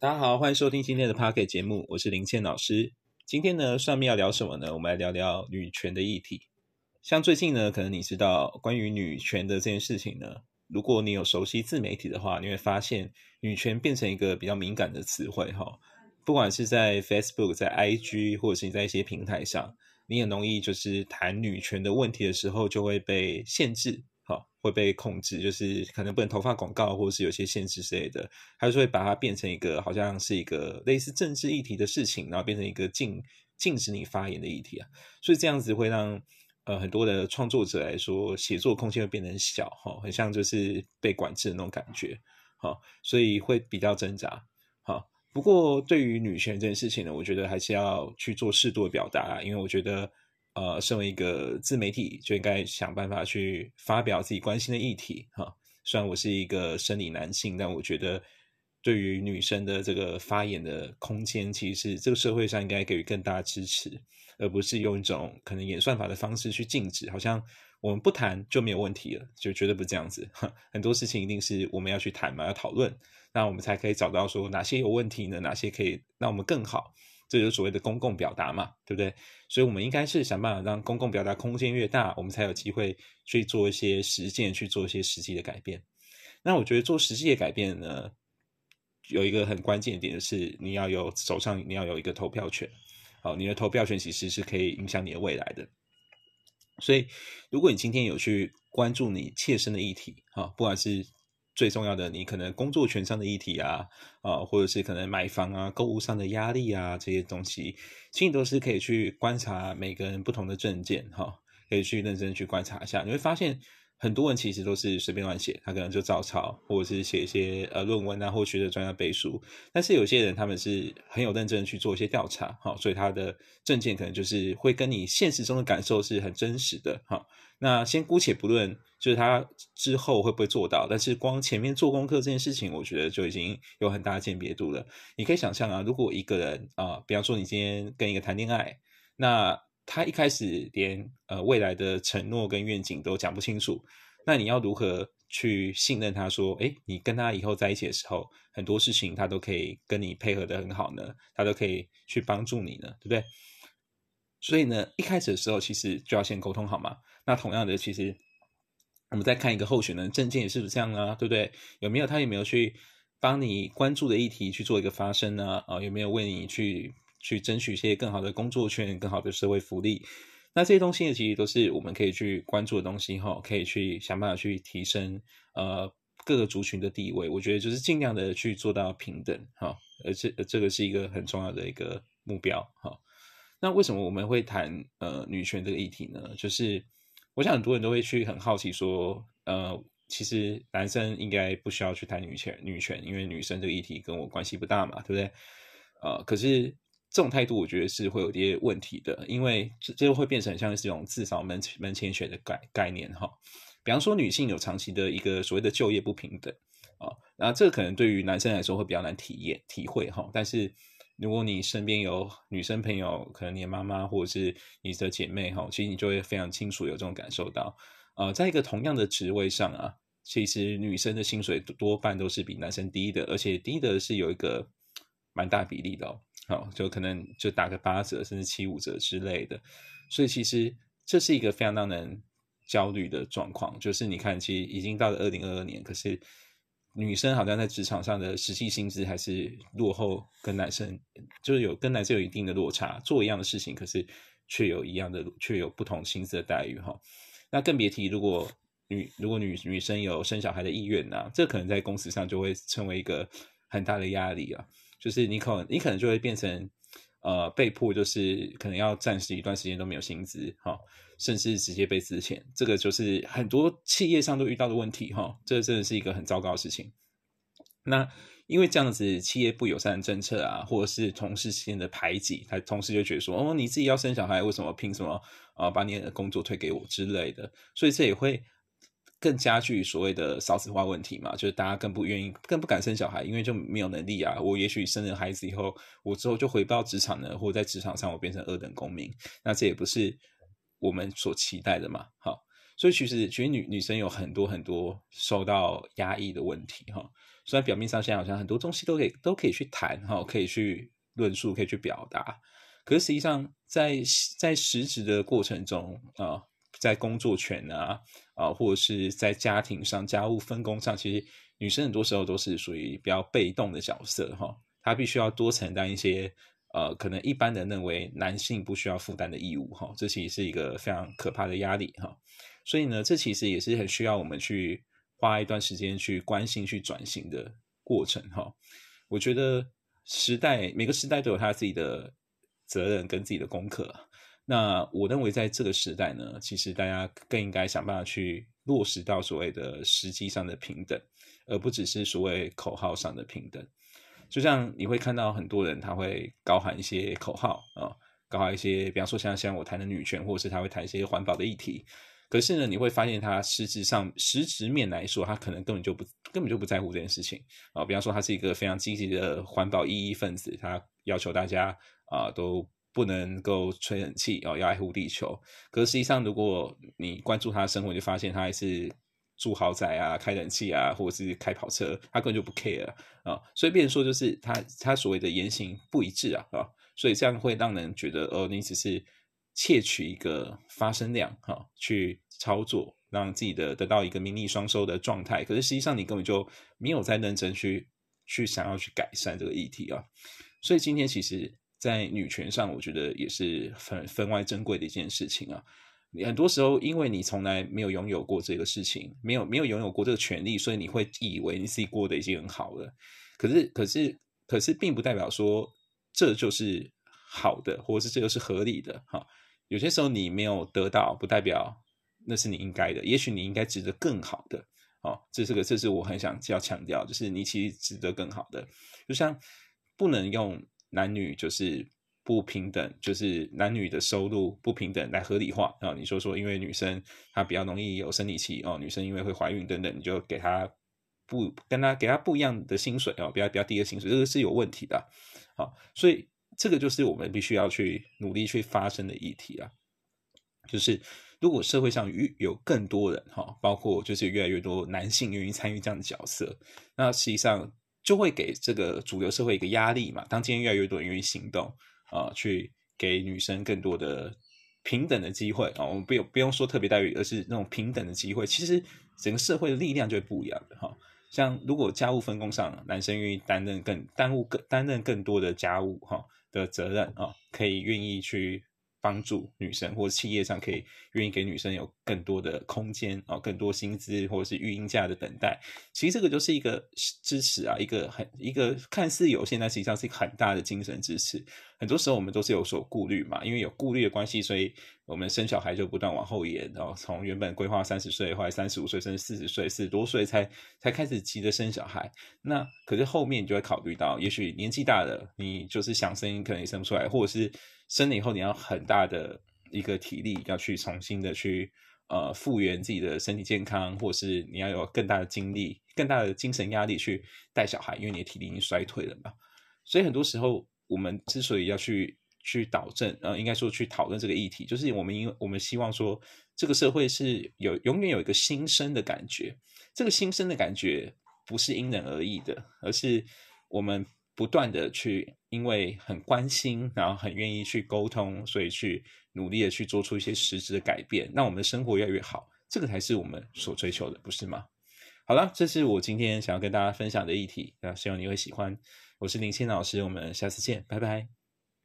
大家好，欢迎收听今天的 Pocket 节目，我是林倩老师。今天呢，上面要聊什么呢？我们来聊聊女权的议题。像最近呢，可能你知道关于女权的这件事情呢，如果你有熟悉自媒体的话，你会发现女权变成一个比较敏感的词汇哈。不管是在 Facebook、在 IG，或者是你在一些平台上，你很容易就是谈女权的问题的时候，就会被限制。会被控制，就是可能不能投放广告，或者是有些限制之类的，还是会把它变成一个好像是一个类似政治议题的事情，然后变成一个禁禁止你发言的议题啊。所以这样子会让呃很多的创作者来说，写作空间会变得很小哈，很像就是被管制的那种感觉哈，所以会比较挣扎哈。不过对于女权这件事情呢，我觉得还是要去做适度的表达，因为我觉得。呃，身为一个自媒体，就应该想办法去发表自己关心的议题哈。虽然我是一个生理男性，但我觉得对于女生的这个发言的空间，其实这个社会上应该给予更大支持，而不是用一种可能演算法的方式去禁止，好像我们不谈就没有问题了，就绝对不这样子。很多事情一定是我们要去谈嘛，要讨论，那我们才可以找到说哪些有问题呢？哪些可以让我们更好。这就是所谓的公共表达嘛，对不对？所以，我们应该是想办法让公共表达空间越大，我们才有机会去做一些实践，去做一些实际的改变。那我觉得做实际的改变呢，有一个很关键的点是，你要有手上你要有一个投票权。好，你的投票权其实是可以影响你的未来的。所以，如果你今天有去关注你切身的议题，哈，不管是最重要的，你可能工作权上的议题啊，啊，或者是可能买房啊、购物上的压力啊，这些东西，其实都是可以去观察每个人不同的证件，哈，可以去认真去观察一下，你会发现。很多人其实都是随便乱写，他可能就照抄，或者是写一些呃论文啊，或学的专家背书。但是有些人他们是很有认真去做一些调查，哈，所以他的证件可能就是会跟你现实中的感受是很真实的，哈。那先姑且不论，就是他之后会不会做到，但是光前面做功课这件事情，我觉得就已经有很大的鉴别度了。你可以想象啊，如果一个人啊，比方说你今天跟一个谈恋爱，那。他一开始连呃未来的承诺跟愿景都讲不清楚，那你要如何去信任他？说，哎，你跟他以后在一起的时候，很多事情他都可以跟你配合的很好呢，他都可以去帮助你呢，对不对？所以呢，一开始的时候其实就要先沟通好嘛。那同样的，其实我们再看一个候选人证件也是不是这样啊？对不对？有没有他有没有去帮你关注的议题去做一个发声呢？啊，有没有为你去？去争取一些更好的工作圈、更好的社会福利，那这些东西呢，其实都是我们可以去关注的东西哈，可以去想办法去提升呃各个族群的地位。我觉得就是尽量的去做到平等哈，而且这个是一个很重要的一个目标哈。那为什么我们会谈呃女权这个议题呢？就是我想很多人都会去很好奇说，呃，其实男生应该不需要去谈女权，女权因为女生这个议题跟我关系不大嘛，对不对？呃，可是。这种态度，我觉得是会有一些问题的，因为这就会变成像是这种自扫门门前雪的概概念哈。比方说，女性有长期的一个所谓的就业不平等啊，那这可能对于男生来说会比较难体验体会哈。但是如果你身边有女生朋友，可能你的妈妈或者是你的姐妹哈，其实你就会非常清楚有这种感受到，呃，在一个同样的职位上啊，其实女生的薪水多半都是比男生低的，而且低的是有一个蛮大比例的哦。好，就可能就打个八折，甚至七五折之类的，所以其实这是一个非常让人焦虑的状况。就是你看，其实已经到了二零二二年，可是女生好像在职场上的实际薪资还是落后，跟男生就是有跟男生有一定的落差。做一样的事情，可是却有一样的，却有不同薪资的待遇哈。那更别提如果女如果女女生有生小孩的意愿呐，这可能在公司上就会成为一个很大的压力啊。就是你可能你可能就会变成，呃，被迫就是可能要暂时一段时间都没有薪资，哈，甚至直接被辞遣，这个就是很多企业上都遇到的问题，哈，这真的是一个很糟糕的事情。那因为这样子企业不友善的政策啊，或者是同事之间的排挤，他同事就觉得说，哦，你自己要生小孩，为什么凭什么啊把你的工作推给我之类的，所以这也会。更加剧所谓的少子化问题嘛，就是大家更不愿意、更不敢生小孩，因为就没有能力啊。我也许生了孩子以后，我之后就回不到职场了，或者在职场上我变成二等公民，那这也不是我们所期待的嘛。好，所以其实其实女女生有很多很多受到压抑的问题哈。虽然表面上现在好像很多东西都可以都可以去谈哈，可以去论述，可以去表达，可是实际上在在实质的过程中啊，在工作权啊啊，或者是在家庭上家务分工上，其实女生很多时候都是属于比较被动的角色哈，她必须要多承担一些。呃，可能一般人认为男性不需要负担的义务，哈，这其实是一个非常可怕的压力，哈。所以呢，这其实也是很需要我们去花一段时间去关心、去转型的过程，哈。我觉得时代每个时代都有他自己的责任跟自己的功课。那我认为在这个时代呢，其实大家更应该想办法去落实到所谓的实际上的平等，而不只是所谓口号上的平等。就像你会看到很多人，他会高喊一些口号啊，高喊一些，比方说像像我谈的女权，或者是他会谈一些环保的议题。可是呢，你会发现他实质上实质面来说，他可能根本就不根本就不在乎这件事情啊。比方说，他是一个非常积极的环保意义分子，他要求大家啊都不能够吹冷气哦，要爱护地球。可是实际上，如果你关注他的生活，你就发现他还是。住豪宅啊，开冷气啊，或者是开跑车，他根本就不 care 啊，所以变说就是他他所谓的言行不一致啊，啊，所以这样会让人觉得，哦，你只是窃取一个发声量哈，去操作，让自己的得到一个名利双收的状态，可是实际上你根本就没有在认真去去想要去改善这个议题啊，所以今天其实，在女权上，我觉得也是分分外珍贵的一件事情啊。你很多时候，因为你从来没有拥有过这个事情，没有没有拥有过这个权利，所以你会以为你自己过得已经很好了。可是，可是，可是，并不代表说这就是好的，或者是这个是合理的。哈，有些时候你没有得到，不代表那是你应该的。也许你应该值得更好的。哦，这是个，这是我很想要强调，就是你其实值得更好的。就像不能用男女就是。不平等就是男女的收入不平等来合理化啊？你说说，因为女生她比较容易有生理期哦，女生因为会怀孕等等，你就给她不跟她给她不一样的薪水哦，比较比较低的薪水，这个是有问题的。好，所以这个就是我们必须要去努力去发生的议题啊。就是如果社会上有有更多人哈，包括就是越来越多男性愿意参与这样的角色，那实际上就会给这个主流社会一个压力嘛。当今天越来越多人愿意行动。啊，去给女生更多的平等的机会啊！我们不用不用说特别待遇，而是那种平等的机会。其实整个社会的力量就会不一样的哈。像如果家务分工上，男生愿意担任更担务更担任更多的家务哈的责任啊，可以愿意去。帮助女生或者企业上可以愿意给女生有更多的空间啊，更多薪资或者是育婴假的等待，其实这个就是一个支持啊，一个很一个看似有限，但实际上是一个很大的精神支持。很多时候我们都是有所顾虑嘛，因为有顾虑的关系，所以我们生小孩就不断往后延，然后从原本规划三十岁，后来三十五岁，甚至四十岁、四十多岁才才开始急着生小孩。那可是后面你就会考虑到，也许年纪大了，你就是想生可能也生不出来，或者是。生了以后，你要很大的一个体力，要去重新的去呃复原自己的身体健康，或者是你要有更大的精力、更大的精神压力去带小孩，因为你的体力已经衰退了嘛。所以很多时候，我们之所以要去去导正，呃，应该说去讨论这个议题，就是我们因我们希望说，这个社会是有永远有一个新生的感觉，这个新生的感觉不是因人而异的，而是我们。不断的去，因为很关心，然后很愿意去沟通，所以去努力的去做出一些实质的改变，让我们的生活越来越好，这个才是我们所追求的，不是吗？好了，这是我今天想要跟大家分享的议题，那希望你会喜欢。我是林谦老师，我们下次见，拜拜。